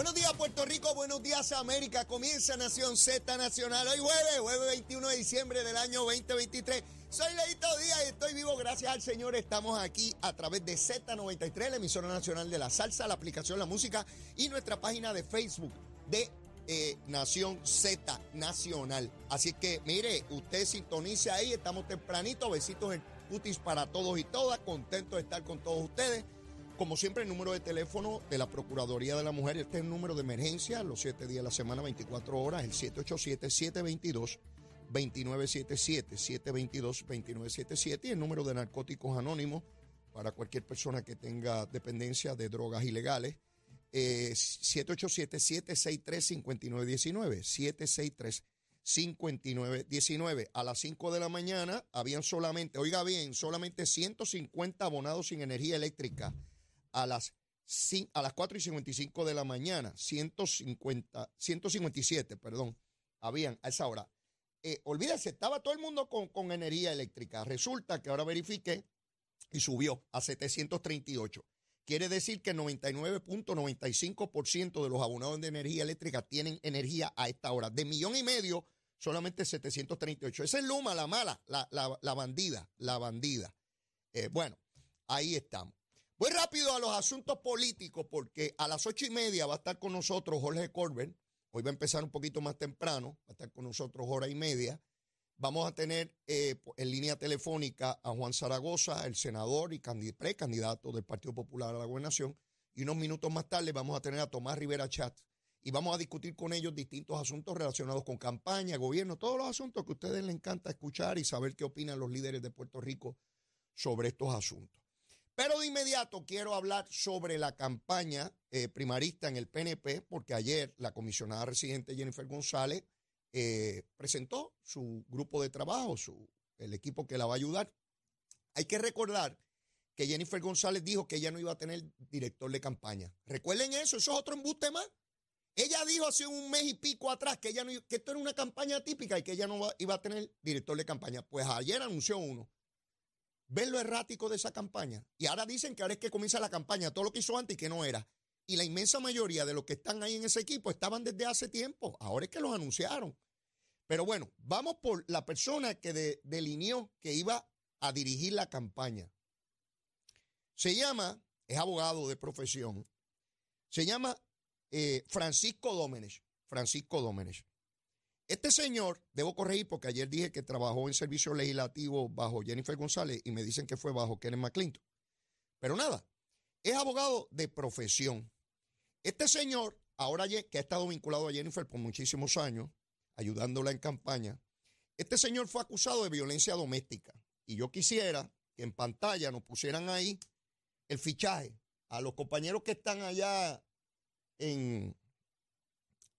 Buenos días Puerto Rico, buenos días América. Comienza Nación Z Nacional. Hoy jueves, jueves 21 de diciembre del año 2023. Soy Leito Díaz y estoy vivo gracias al Señor. Estamos aquí a través de Z93, la emisora nacional de la salsa, la aplicación La Música y nuestra página de Facebook de eh, Nación Z Nacional. Así que mire, usted sintonice ahí, estamos tempranito. Besitos en cutis para todos y todas. Contento de estar con todos ustedes. Como siempre, el número de teléfono de la Procuraduría de la Mujer, este es el número de emergencia, los siete días de la semana, 24 horas, el 787-722. 2977 722 2977 y el número de narcóticos anónimos para cualquier persona que tenga dependencia de drogas ilegales eh, 787-763-5919 763-5919 a las 5 de la mañana habían solamente, oiga bien, solamente 150 abonados sin energía eléctrica a las, a las 4 y 55 de la mañana, 150, 157, perdón, habían a esa hora. Eh, olvídese, estaba todo el mundo con, con energía eléctrica. Resulta que ahora verifiqué y subió a 738. Quiere decir que el 99.95% de los abonados de energía eléctrica tienen energía a esta hora. De millón y medio, solamente 738. Esa es Luma, la mala, la, la, la bandida, la bandida. Eh, bueno, ahí estamos. Voy rápido a los asuntos políticos porque a las ocho y media va a estar con nosotros Jorge Corbin. Hoy va a empezar un poquito más temprano, va a estar con nosotros hora y media. Vamos a tener eh, en línea telefónica a Juan Zaragoza, el senador y precandidato del Partido Popular a la gobernación. Y unos minutos más tarde vamos a tener a Tomás Rivera Chat y vamos a discutir con ellos distintos asuntos relacionados con campaña, gobierno, todos los asuntos que a ustedes les encanta escuchar y saber qué opinan los líderes de Puerto Rico sobre estos asuntos. Pero de inmediato quiero hablar sobre la campaña eh, primarista en el PNP, porque ayer la comisionada residente Jennifer González eh, presentó su grupo de trabajo, su, el equipo que la va a ayudar. Hay que recordar que Jennifer González dijo que ella no iba a tener director de campaña. Recuerden eso, eso es otro embuste más. Ella dijo hace un mes y pico atrás que, ella no, que esto era una campaña típica y que ella no iba a tener director de campaña. Pues ayer anunció uno. ¿Ven lo errático de esa campaña? Y ahora dicen que ahora es que comienza la campaña, todo lo que hizo antes y que no era. Y la inmensa mayoría de los que están ahí en ese equipo estaban desde hace tiempo. Ahora es que los anunciaron. Pero bueno, vamos por la persona que delineó que iba a dirigir la campaña. Se llama, es abogado de profesión, se llama eh, Francisco Dómenes. Francisco Dómenes. Este señor, debo corregir porque ayer dije que trabajó en servicio legislativo bajo Jennifer González y me dicen que fue bajo Kenneth McClinton. Pero nada, es abogado de profesión. Este señor, ahora que ha estado vinculado a Jennifer por muchísimos años, ayudándola en campaña, este señor fue acusado de violencia doméstica. Y yo quisiera que en pantalla nos pusieran ahí el fichaje a los compañeros que están allá en,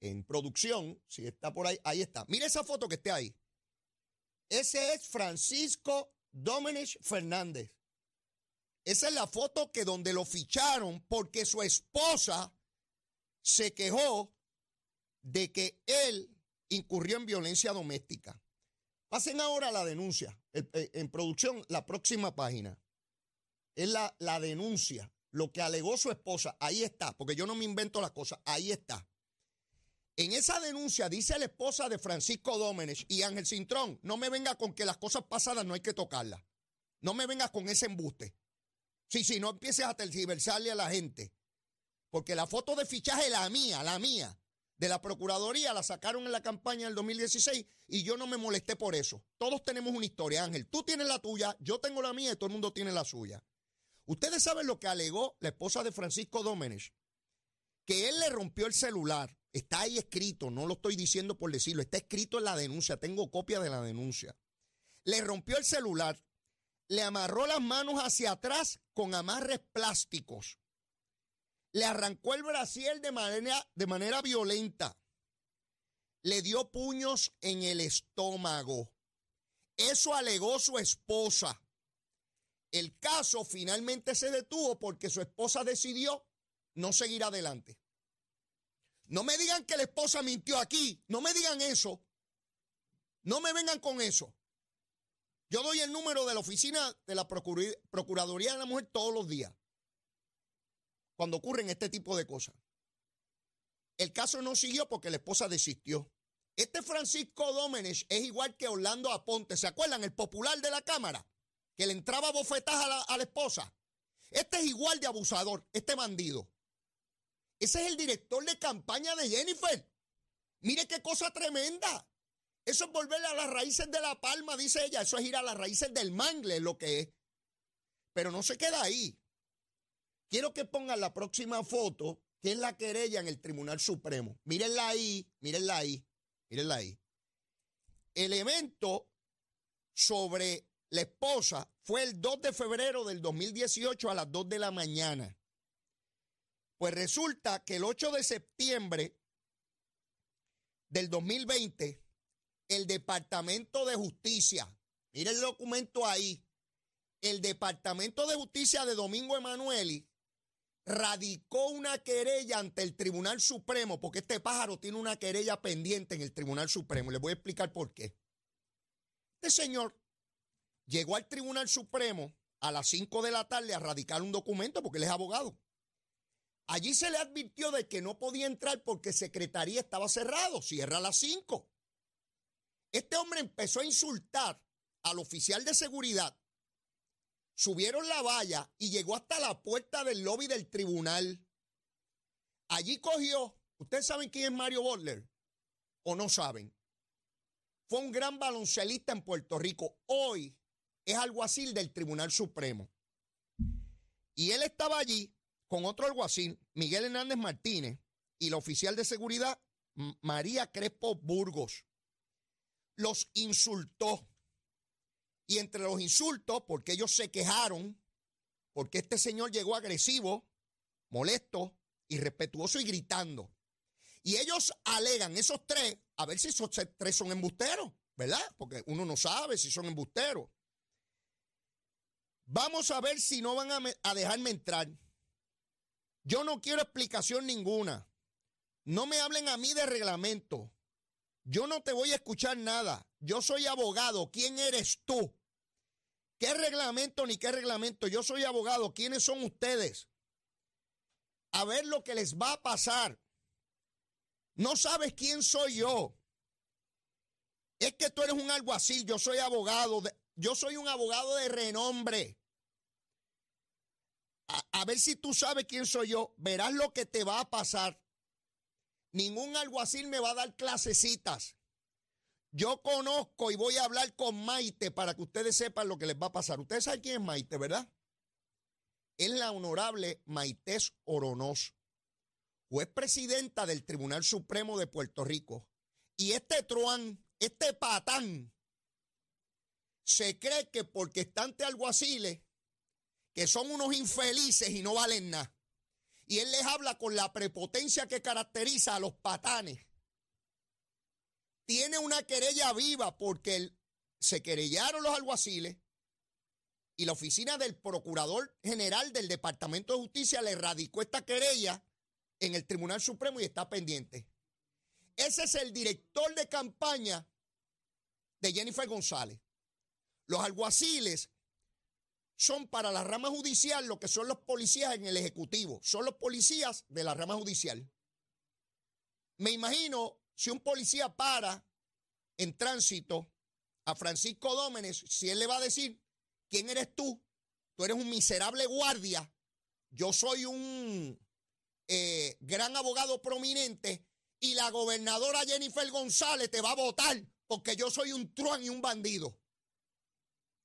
en producción, si está por ahí, ahí está. Mire esa foto que esté ahí. Ese es Francisco Domenech Fernández. Esa es la foto que donde lo ficharon porque su esposa se quejó de que él incurrió en violencia doméstica. Pasen ahora la denuncia. Eh, en producción, la próxima página. Es la, la denuncia, lo que alegó su esposa. Ahí está, porque yo no me invento las cosas. Ahí está. En esa denuncia dice la esposa de Francisco Dómenes y Ángel Cintrón, no me venga con que las cosas pasadas no hay que tocarlas. No me vengas con ese embuste. Sí, sí, no empieces a tergiversarle a la gente. Porque la foto de fichaje, la mía, la mía, de la Procuraduría, la sacaron en la campaña del 2016 y yo no me molesté por eso. Todos tenemos una historia, Ángel. Tú tienes la tuya, yo tengo la mía y todo el mundo tiene la suya. Ustedes saben lo que alegó la esposa de Francisco Dómenes, que él le rompió el celular Está ahí escrito, no lo estoy diciendo por decirlo, está escrito en la denuncia, tengo copia de la denuncia. Le rompió el celular, le amarró las manos hacia atrás con amarres plásticos, le arrancó el brasier de manera, de manera violenta, le dio puños en el estómago. Eso alegó su esposa. El caso finalmente se detuvo porque su esposa decidió no seguir adelante. No me digan que la esposa mintió aquí. No me digan eso. No me vengan con eso. Yo doy el número de la oficina de la Procuraduría de la Mujer todos los días. Cuando ocurren este tipo de cosas. El caso no siguió porque la esposa desistió. Este Francisco Dómenes es igual que Orlando Aponte. ¿Se acuerdan? El popular de la Cámara, que le entraba bofetadas a la, a la esposa. Este es igual de abusador, este bandido. Ese es el director de campaña de Jennifer. Mire qué cosa tremenda. Eso es volver a las raíces de la palma, dice ella. Eso es ir a las raíces del mangle, lo que es. Pero no se queda ahí. Quiero que pongan la próxima foto, que es la querella en el Tribunal Supremo. Mírenla ahí, mírenla ahí, mírenla ahí. El evento sobre la esposa fue el 2 de febrero del 2018 a las 2 de la mañana. Pues resulta que el 8 de septiembre del 2020, el Departamento de Justicia, mire el documento ahí, el Departamento de Justicia de Domingo Emanueli radicó una querella ante el Tribunal Supremo, porque este pájaro tiene una querella pendiente en el Tribunal Supremo. Les voy a explicar por qué. Este señor llegó al Tribunal Supremo a las 5 de la tarde a radicar un documento porque él es abogado. Allí se le advirtió de que no podía entrar porque secretaría estaba cerrado, cierra a las 5. Este hombre empezó a insultar al oficial de seguridad, subieron la valla y llegó hasta la puerta del lobby del tribunal. Allí cogió, ¿ustedes saben quién es Mario Butler? ¿O no saben? Fue un gran baloncelista en Puerto Rico. Hoy es alguacil del Tribunal Supremo. Y él estaba allí con otro alguacil, Miguel Hernández Martínez, y la oficial de seguridad, María Crespo Burgos. Los insultó. Y entre los insultos, porque ellos se quejaron, porque este señor llegó agresivo, molesto, irrespetuoso y gritando. Y ellos alegan, esos tres, a ver si esos tres son embusteros, ¿verdad? Porque uno no sabe si son embusteros. Vamos a ver si no van a, a dejarme entrar. Yo no quiero explicación ninguna. No me hablen a mí de reglamento. Yo no te voy a escuchar nada. Yo soy abogado. ¿Quién eres tú? ¿Qué reglamento ni qué reglamento? Yo soy abogado. ¿Quiénes son ustedes? A ver lo que les va a pasar. No sabes quién soy yo. Es que tú eres un alguacil. Yo soy abogado. yo soy un abogado de renombre a, ver si tú sabes quién soy yo, verás lo que te va a pasar. Ningún alguacil me va a dar clasecitas. Yo conozco y voy a hablar con Maite para que ustedes sepan lo que les va a pasar. Ustedes saben quién es Maite, ¿verdad? Es la honorable Maités Oronoz, juez presidenta del Tribunal Supremo de Puerto Rico. Y este truán, este patán, se cree que porque está ante alguaciles, que son unos infelices y no valen nada. Y él les habla con la prepotencia que caracteriza a los patanes. Tiene una querella viva porque se querellaron los alguaciles y la oficina del Procurador General del Departamento de Justicia le radicó esta querella en el Tribunal Supremo y está pendiente. Ese es el director de campaña de Jennifer González. Los alguaciles son para la rama judicial lo que son los policías en el Ejecutivo. Son los policías de la rama judicial. Me imagino si un policía para en tránsito a Francisco Dómenes, si él le va a decir, ¿quién eres tú? Tú eres un miserable guardia. Yo soy un eh, gran abogado prominente y la gobernadora Jennifer González te va a votar porque yo soy un truán y un bandido.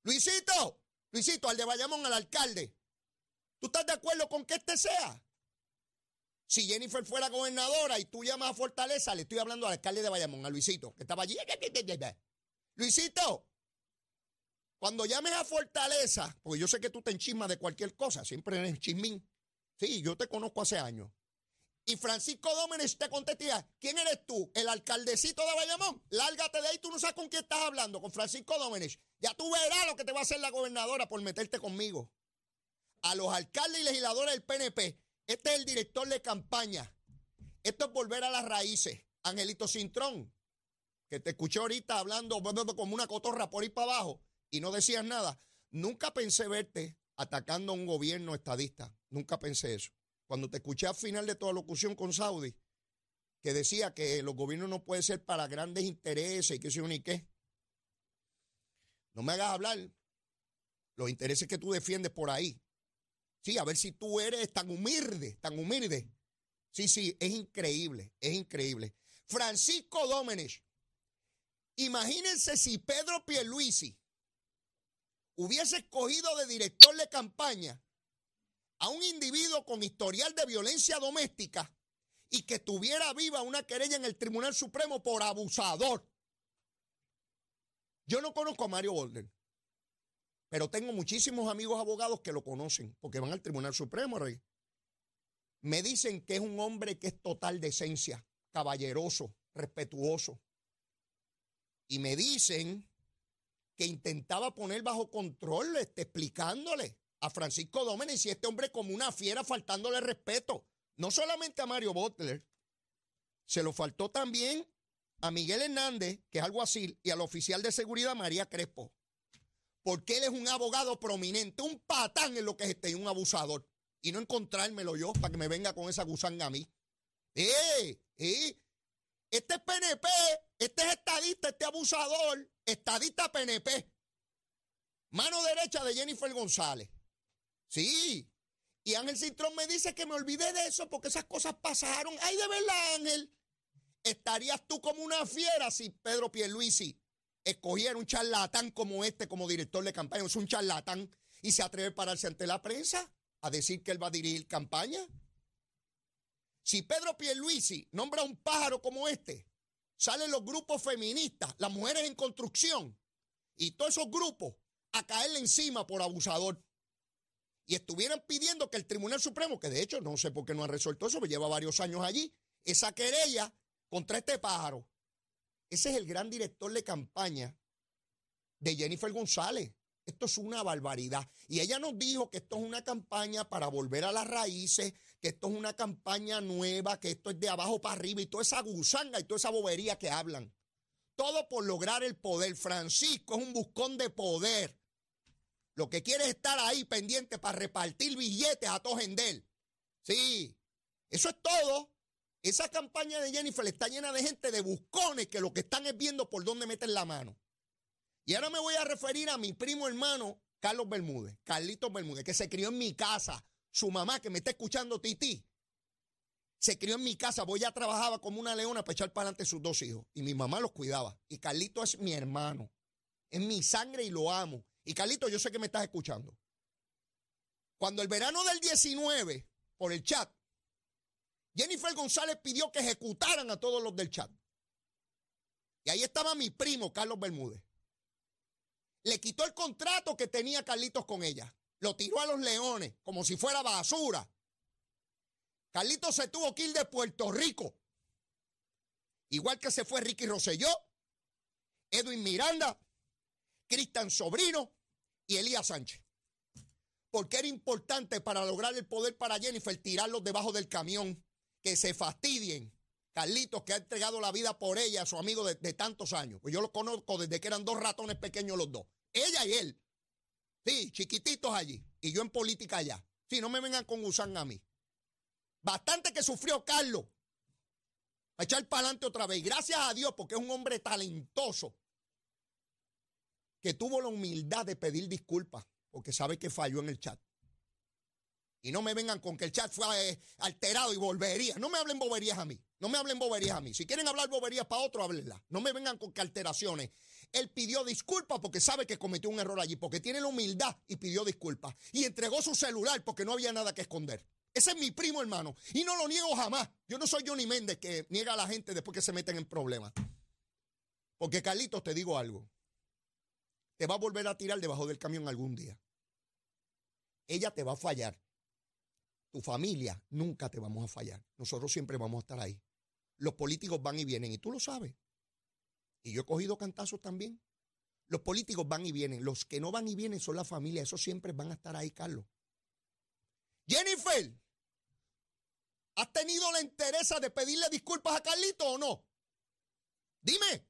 Luisito, Luisito, al de Bayamón, al alcalde. ¿Tú estás de acuerdo con que este sea? Si Jennifer fuera gobernadora y tú llamas a Fortaleza, le estoy hablando al alcalde de Bayamón, a Luisito, que estaba allí. Luisito, cuando llames a Fortaleza, porque yo sé que tú te enchismas de cualquier cosa, siempre eres chismín. Sí, yo te conozco hace años. Y Francisco Dómenes te contestaría, ¿quién eres tú? ¿El alcaldecito de Bayamón? Lárgate de ahí, tú no sabes con quién estás hablando, con Francisco Dómenes. Ya tú verás lo que te va a hacer la gobernadora por meterte conmigo. A los alcaldes y legisladores del PNP, este es el director de campaña. Esto es volver a las raíces. Angelito Cintrón, que te escuché ahorita hablando como una cotorra por ahí para abajo y no decías nada. Nunca pensé verte atacando a un gobierno estadista. Nunca pensé eso. Cuando te escuché al final de tu locución con Saudi, que decía que los gobiernos no pueden ser para grandes intereses y que yo ni qué. No me hagas hablar los intereses que tú defiendes por ahí. Sí, a ver si tú eres tan humilde, tan humilde. Sí, sí, es increíble, es increíble. Francisco Domenech, imagínense si Pedro Pierluisi hubiese escogido de director de campaña a un individuo con historial de violencia doméstica y que tuviera viva una querella en el Tribunal Supremo por abusador. Yo no conozco a Mario Bolden, pero tengo muchísimos amigos abogados que lo conocen porque van al Tribunal Supremo, Rey. Me dicen que es un hombre que es total de esencia, caballeroso, respetuoso. Y me dicen que intentaba poner bajo control, este, explicándole a Francisco Dómenes y este hombre como una fiera faltándole respeto. No solamente a Mario Butler, se lo faltó también a Miguel Hernández, que es alguacil, y al oficial de seguridad María Crespo. Porque él es un abogado prominente, un patán en lo que es este, un abusador. Y no encontrármelo yo para que me venga con esa gusanga a mí. ¡Eh! ¡Eh! Este es PNP, este es estadista, este abusador, estadista PNP. Mano derecha de Jennifer González. Sí. Y Ángel Cintrón me dice que me olvidé de eso porque esas cosas pasaron. Ay, de verdad, Ángel. ¿Estarías tú como una fiera si Pedro Pierluisi escogiera un charlatán como este como director de campaña? Es un charlatán y se atreve a pararse ante la prensa a decir que él va a dirigir campaña. Si Pedro Pierluisi nombra un pájaro como este, salen los grupos feministas, las mujeres en construcción y todos esos grupos a caerle encima por abusador. Y estuvieran pidiendo que el Tribunal Supremo, que de hecho no sé por qué no ha resuelto eso, pero lleva varios años allí, esa querella contra este pájaro. Ese es el gran director de campaña de Jennifer González. Esto es una barbaridad. Y ella nos dijo que esto es una campaña para volver a las raíces, que esto es una campaña nueva, que esto es de abajo para arriba y toda esa gusanga y toda esa bobería que hablan. Todo por lograr el poder. Francisco es un buscón de poder. Lo que quiere es estar ahí pendiente para repartir billetes a todo él. Sí, eso es todo. Esa campaña de Jennifer está llena de gente de buscones que lo que están es viendo por dónde meten la mano. Y ahora me voy a referir a mi primo hermano Carlos Bermúdez, Carlitos Bermúdez, que se crió en mi casa. Su mamá, que me está escuchando, Titi, se crió en mi casa. Voy a trabajaba como una leona para echar para adelante sus dos hijos. Y mi mamá los cuidaba. Y Carlito es mi hermano. Es mi sangre y lo amo. Y Carlito, yo sé que me estás escuchando. Cuando el verano del 19, por el chat, Jennifer González pidió que ejecutaran a todos los del chat. Y ahí estaba mi primo, Carlos Bermúdez le quitó el contrato que tenía Carlitos con ella. Lo tiró a los leones como si fuera basura. Carlitos se tuvo que ir de Puerto Rico. Igual que se fue Ricky Rosselló, Edwin Miranda, Cristian Sobrino y Elías Sánchez. Porque era importante para lograr el poder para Jennifer tirarlos debajo del camión, que se fastidien. Carlitos, que ha entregado la vida por ella, a su amigo de, tantos años. Pues yo lo conozco desde que eran dos ratones pequeños los dos. Ella y él. Sí, chiquititos allí. Y yo en política allá. Sí, no me vengan con gusán a mí. Bastante que sufrió Carlos. A echar para adelante otra vez. Gracias a Dios, porque es un hombre talentoso. Que tuvo la humildad de pedir disculpas. Porque sabe que falló en el chat. Y no me vengan con que el chat fue eh, alterado y volvería. No me hablen boberías a mí. No me hablen boberías a mí. Si quieren hablar boberías para otro, háblenla. No me vengan con que alteraciones. Él pidió disculpas porque sabe que cometió un error allí, porque tiene la humildad y pidió disculpas. Y entregó su celular porque no había nada que esconder. Ese es mi primo, hermano. Y no lo niego jamás. Yo no soy Johnny Méndez que niega a la gente después que se meten en problemas. Porque Carlitos, te digo algo. Te va a volver a tirar debajo del camión algún día. Ella te va a fallar tu familia, nunca te vamos a fallar. Nosotros siempre vamos a estar ahí. Los políticos van y vienen y tú lo sabes. Y yo he cogido cantazos también. Los políticos van y vienen. Los que no van y vienen son la familia. Esos siempre van a estar ahí, Carlos. Jennifer, ¿has tenido la interés de pedirle disculpas a Carlito o no? Dime.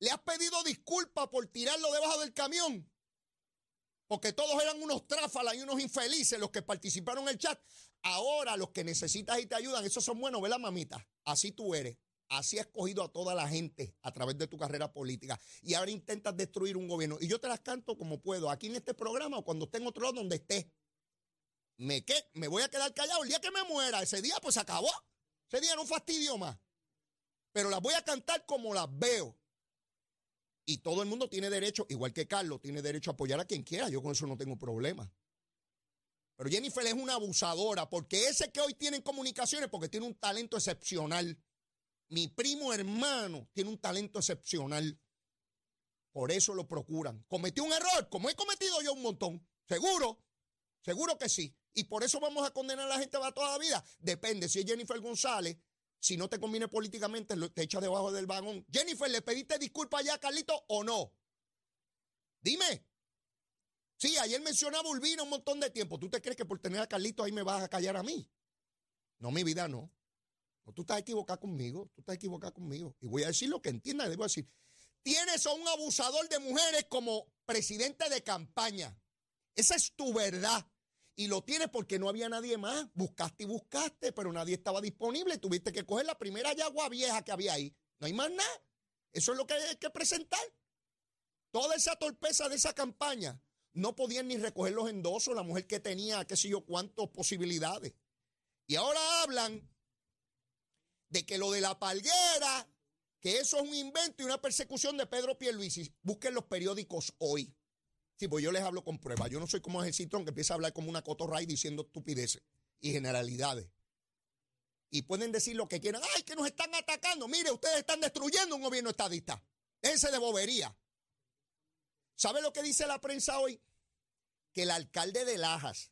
¿Le has pedido disculpas por tirarlo debajo del camión? porque todos eran unos tráfalas y unos infelices los que participaron en el chat. Ahora los que necesitas y te ayudan, esos son buenos, ¿verdad, mamita? Así tú eres. Así has escogido a toda la gente a través de tu carrera política. Y ahora intentas destruir un gobierno. Y yo te las canto como puedo, aquí en este programa o cuando esté en otro lado donde esté. ¿Me qué? Me voy a quedar callado. El día que me muera, ese día pues se acabó. Ese día no fastidio más. Pero las voy a cantar como las veo. Y todo el mundo tiene derecho, igual que Carlos, tiene derecho a apoyar a quien quiera. Yo con eso no tengo problema. Pero Jennifer es una abusadora, porque ese que hoy tiene en comunicaciones, porque tiene un talento excepcional. Mi primo hermano tiene un talento excepcional. Por eso lo procuran. ¿Cometió un error? Como he cometido yo un montón. Seguro. Seguro que sí. Y por eso vamos a condenar a la gente para toda la vida. Depende. Si es Jennifer González, si no te conviene políticamente, te echas debajo del vagón. Jennifer, ¿le pediste disculpas ya a Carlito o no? Dime. Sí, ayer mencionaba Urbina un montón de tiempo. ¿Tú te crees que por tener a Carlito ahí me vas a callar a mí? No, mi vida no. no tú estás equivocado conmigo. Tú estás equivocado conmigo. Y voy a decir lo que entienda. Debo decir. Tienes a un abusador de mujeres como presidente de campaña. Esa es tu verdad. Y lo tienes porque no había nadie más. Buscaste y buscaste, pero nadie estaba disponible. Tuviste que coger la primera yagua vieja que había ahí. No hay más nada. Eso es lo que hay que presentar. Toda esa torpeza de esa campaña. No podían ni recoger los endosos, la mujer que tenía qué sé yo cuántas posibilidades. Y ahora hablan de que lo de la palguera, que eso es un invento y una persecución de Pedro Pierluisi. Busquen los periódicos hoy. Sí, pues yo les hablo con pruebas. Yo no soy como el citrón que empieza a hablar como una cotorray diciendo estupideces y generalidades. Y pueden decir lo que quieran. ¡Ay, que nos están atacando! Mire, ustedes están destruyendo un gobierno estadista. Ese de bobería. ¿Sabe lo que dice la prensa hoy? Que el alcalde de Lajas,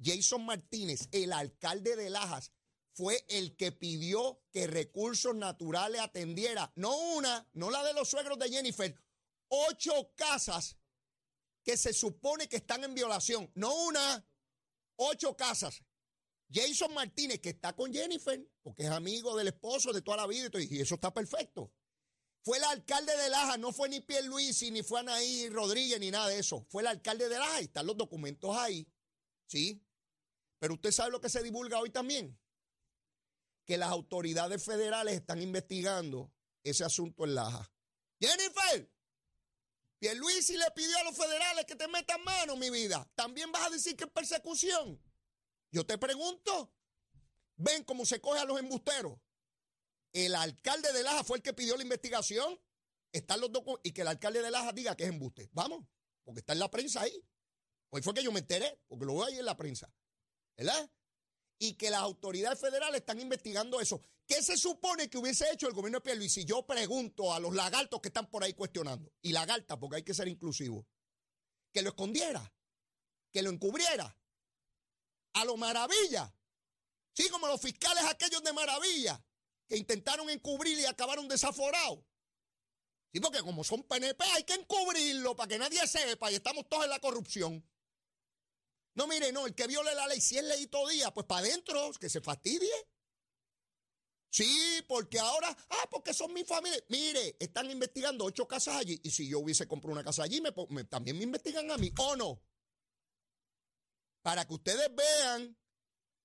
Jason Martínez, el alcalde de Lajas, fue el que pidió que recursos naturales atendiera, no una, no la de los suegros de Jennifer, ocho casas que se supone que están en violación. No una, ocho casas. Jason Martínez, que está con Jennifer, porque es amigo del esposo de toda la vida y, eso está perfecto. Fue el alcalde de Laja, no fue ni Pierluisi, ni fue Anaí Rodríguez, ni nada de eso. Fue el alcalde de Laja y están los documentos ahí. ¿Sí? Pero usted sabe lo que se divulga hoy también. Que las autoridades federales están investigando ese asunto en Laja. Jennifer, Pierluisi le pidió a los federales que te metan mano, mi vida. ¿También vas a decir que es persecución? Yo te pregunto. ¿Ven cómo se coge a los embusteros? El alcalde de Laja fue el que pidió la investigación. Están los documentos. Y que el alcalde de Laja diga que es embuste. Vamos, porque está en la prensa ahí. Hoy fue que yo me enteré, porque lo veo ahí en la prensa. ¿Verdad? y que las autoridades federales están investigando eso. ¿Qué se supone que hubiese hecho el gobierno de Pierluisi? Yo pregunto a los lagartos que están por ahí cuestionando, y lagartas, porque hay que ser inclusivo, que lo escondiera, que lo encubriera, a lo maravilla. Sí, como los fiscales aquellos de maravilla, que intentaron encubrir y acabaron desaforados. Sí, porque como son PNP hay que encubrirlo para que nadie sepa y estamos todos en la corrupción. No, mire, no, el que viole la ley, si es ley todo día, pues para adentro, que se fastidie. Sí, porque ahora, ah, porque son mi familia. Mire, están investigando ocho casas allí. Y si yo hubiese comprado una casa allí, me, también me investigan a mí, ¿o no? Para que ustedes vean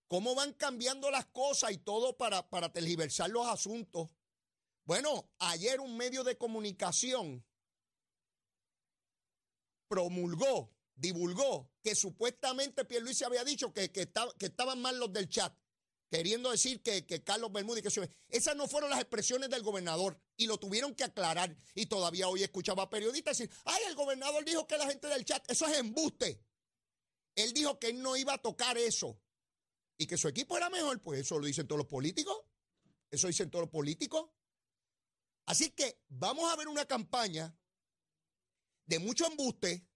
cómo van cambiando las cosas y todo para, para tergiversar los asuntos. Bueno, ayer un medio de comunicación promulgó divulgó que supuestamente Pierluisi había dicho que, que, que estaban mal los del chat, queriendo decir que, Carlos Bermúdez, que esas no fueron las expresiones del gobernador y lo tuvieron que aclarar. Y todavía hoy escuchaba a periodistas decir, ay, el gobernador dijo que la gente del chat, eso es embuste. Él dijo que él no iba a tocar eso y que su equipo era mejor, pues eso lo dicen todos los políticos, eso dicen todos los políticos. Así que vamos a ver una campaña de mucho embuste,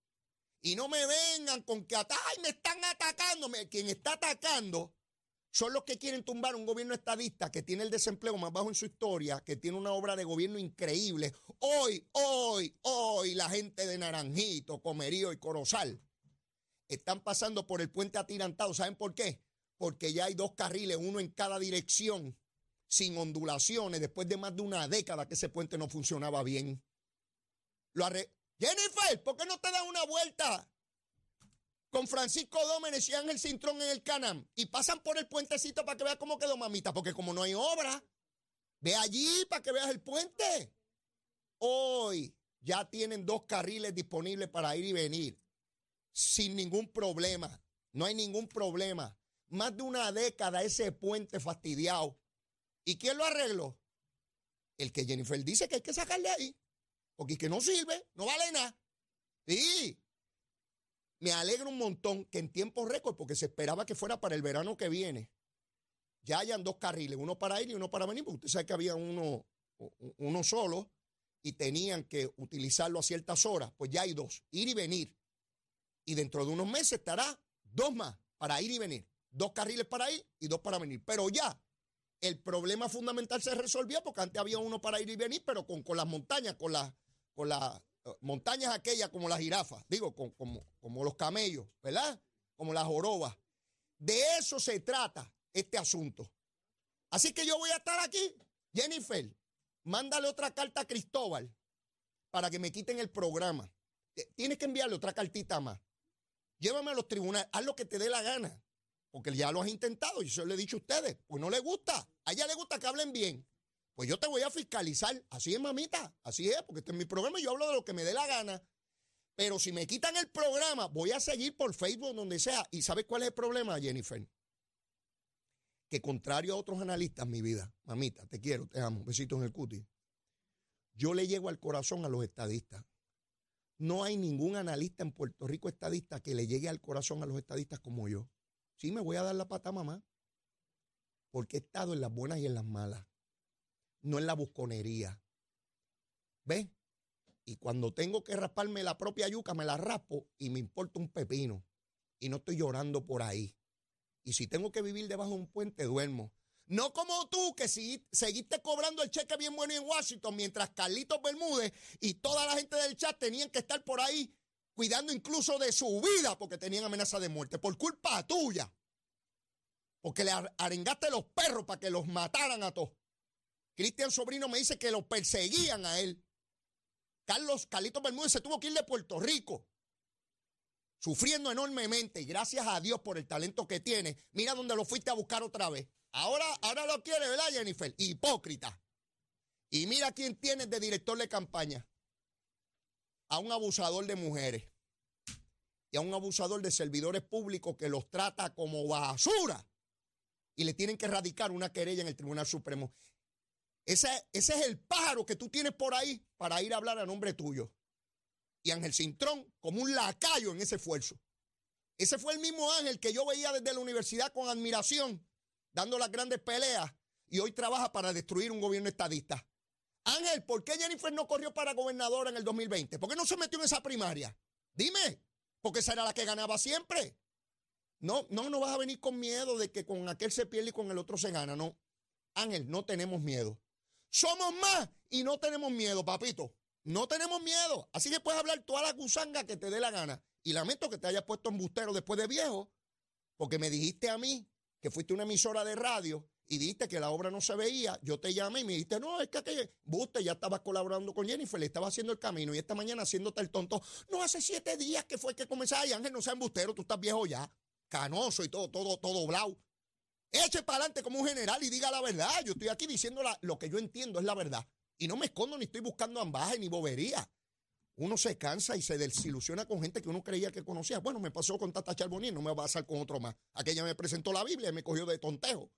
y no me vengan con que, ay, me están atacando. Quien está atacando son los que quieren tumbar un gobierno estadista que tiene el desempleo más bajo en su historia, que tiene una obra de gobierno increíble. Hoy, hoy, hoy la gente de Naranjito, Comerío y Corozal están pasando por el puente atirantado. ¿Saben por qué? Porque ya hay dos carriles, uno en cada dirección, sin ondulaciones, después de más de una década que ese puente no funcionaba bien. Lo, Jennifer, ¿por qué no te das una vuelta con Francisco Dómenes y Ángel Cintrón en el Canam y pasan por el puentecito para que veas cómo quedó mamita, porque como no hay obra, ve allí para que veas el puente. Hoy ya tienen dos carriles disponibles para ir y venir sin ningún problema. No hay ningún problema. Más de una década ese puente fastidiado. ¿Y quién lo arregló? El que Jennifer dice que hay que sacarle ahí. Porque es que no sirve, no vale nada. Sí, me alegra un montón que en tiempo récord, porque se esperaba que fuera para el verano que viene, ya hayan dos carriles, uno para ir y uno para venir, porque usted sabe que había uno, solo y tenían que utilizarlo a ciertas horas, pues ya hay dos, ir y venir. Y dentro de unos meses estará dos más para ir y venir, dos carriles para ir y dos para venir. Pero ya el problema fundamental se resolvió porque antes había uno para ir y venir, pero con, con las montañas, con, la, con la, montañas aquellas como las jirafas, digo, como, como los camellos, ¿verdad? Como las jorobas. De eso se trata este asunto. Así que yo voy a estar aquí. Jennifer, mándale otra carta a Cristóbal para que me quiten el programa. Eh, tienes que enviarle otra cartita más. Llévame a los tribunales, haz lo que te dé la gana, porque ya lo has intentado, y eso le he dicho a ustedes, pues no le gusta, a ella le gusta que hablen bien. Pues yo te voy a fiscalizar. Así es, mamita. Así es, porque este es mi programa y yo hablo de lo que me dé la gana. Pero si me quitan el programa, voy a seguir por Facebook, donde sea. ¿Y sabes cuál es el problema, Jennifer? Que contrario a otros analistas, mi vida, mamita, te quiero, te amo, besitos en el cuti. Yo le llego al corazón a los estadistas. No hay ningún analista en Puerto Rico estadista que le llegue al corazón a los estadistas como yo. Sí, me voy a dar la pata, mamá. Porque he estado en las buenas y en las malas no en la busconería. ¿Ves? Y cuando tengo que rasparme la propia yuca, me la raspo y me importa un pepino. Y no estoy llorando por ahí. Y si tengo que vivir debajo de un puente, duermo. No como tú, que si, seguiste cobrando el cheque bien bueno en Washington, mientras Carlitos Bermúdez y toda la gente del chat tenían que estar por ahí cuidando incluso de su vida porque tenían amenaza de muerte, por culpa tuya. Porque le arengaste los perros para que los mataran a todos. Cristian Sobrino me dice que lo perseguían a él. Carlos Carlitos Bermúdez se tuvo que ir de Puerto Rico, sufriendo enormemente. Y gracias a Dios por el talento que tiene. Mira dónde lo fuiste a buscar otra vez. Ahora, ahora lo quiere, ¿verdad, Jennifer? Hipócrita. Y mira quién tiene de director de campaña. A un abusador de mujeres. Y a un abusador de servidores públicos que los trata como basura. Y le tienen que erradicar una querella en el Tribunal Supremo. Ese, es el pájaro que tú tienes por ahí para ir a hablar a nombre tuyo. Y Ángel Cintrón como un lacayo en ese esfuerzo. Ese fue el mismo Ángel que yo veía desde la universidad con admiración, dando las grandes peleas, y hoy trabaja para destruir un gobierno estadista. Ángel, ¿por qué Jennifer no corrió para gobernadora en el 2020? ¿Por qué no se metió en esa primaria? Dime, porque esa era la que ganaba siempre. No, no, no vas a venir con miedo de que con aquel se pierde y con el otro se gana. No, Ángel, no tenemos miedo. Somos más y no tenemos miedo, papito. No tenemos miedo. Así que puedes hablar toda la gusanga que te dé la gana. Y lamento que te hayas puesto embustero después de viejo, porque me dijiste a mí que fuiste una emisora de radio y dijiste que la obra no se veía. Yo te llamé y me dijiste, no, es que aquella. Buste ya estabas colaborando con Jennifer, le estaba haciendo el camino y esta mañana haciéndote el tonto. No, hace siete días que fue que comenzaba. Y Ángel, no sea embustero, tú estás viejo ya, canoso y todo, todo, todo blau. Eche para adelante como un general y diga la verdad. Yo estoy aquí diciendo lo que yo entiendo es la verdad. Y no me escondo ni estoy buscando ambaje ni bobería. Uno se cansa y se desilusiona con gente que uno creía que conocía. Bueno, me pasó con Tata Charbonnier, no me va a pasar con otro más. Aquella me presentó la Biblia y me cogió de tontejo.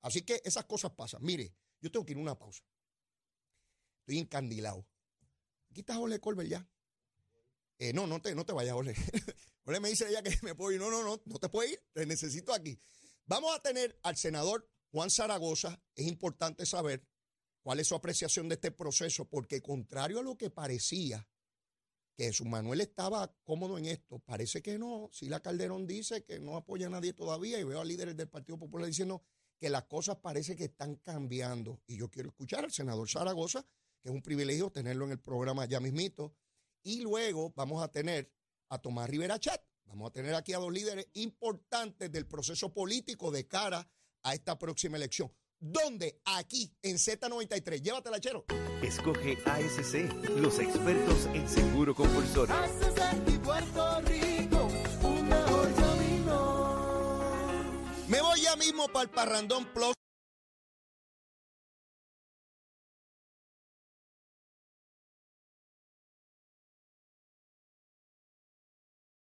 Así que esas cosas pasan. Mire, yo tengo que ir a una pausa. Estoy encandilado. Aquí está Colbert ya. Eh, no, no te, no te vayas, Jorge. Jorge me dice ella que me puedo ir. No, no, no, no te puedes ir. Te necesito aquí. Vamos a tener al senador Juan Zaragoza. Es importante saber cuál es su apreciación de este proceso, porque contrario a lo que parecía, que Jesús Manuel estaba cómodo en esto, parece que no. Si la Calderón dice que no apoya a nadie todavía y veo a líderes del Partido Popular diciendo que las cosas parece que están cambiando. Y yo quiero escuchar al senador Zaragoza, que es un privilegio tenerlo en el programa ya mismito. Y luego vamos a tener a Tomás Rivera Chat, Vamos a tener aquí a dos líderes importantes del proceso político de cara a esta próxima elección. ¿Dónde? Aquí, en Z93. Llévatela, Chero. Escoge ASC, los expertos en seguro compulsorio. Puerto Rico, un mejor camino. Me voy ya mismo para el Parrandón Plus.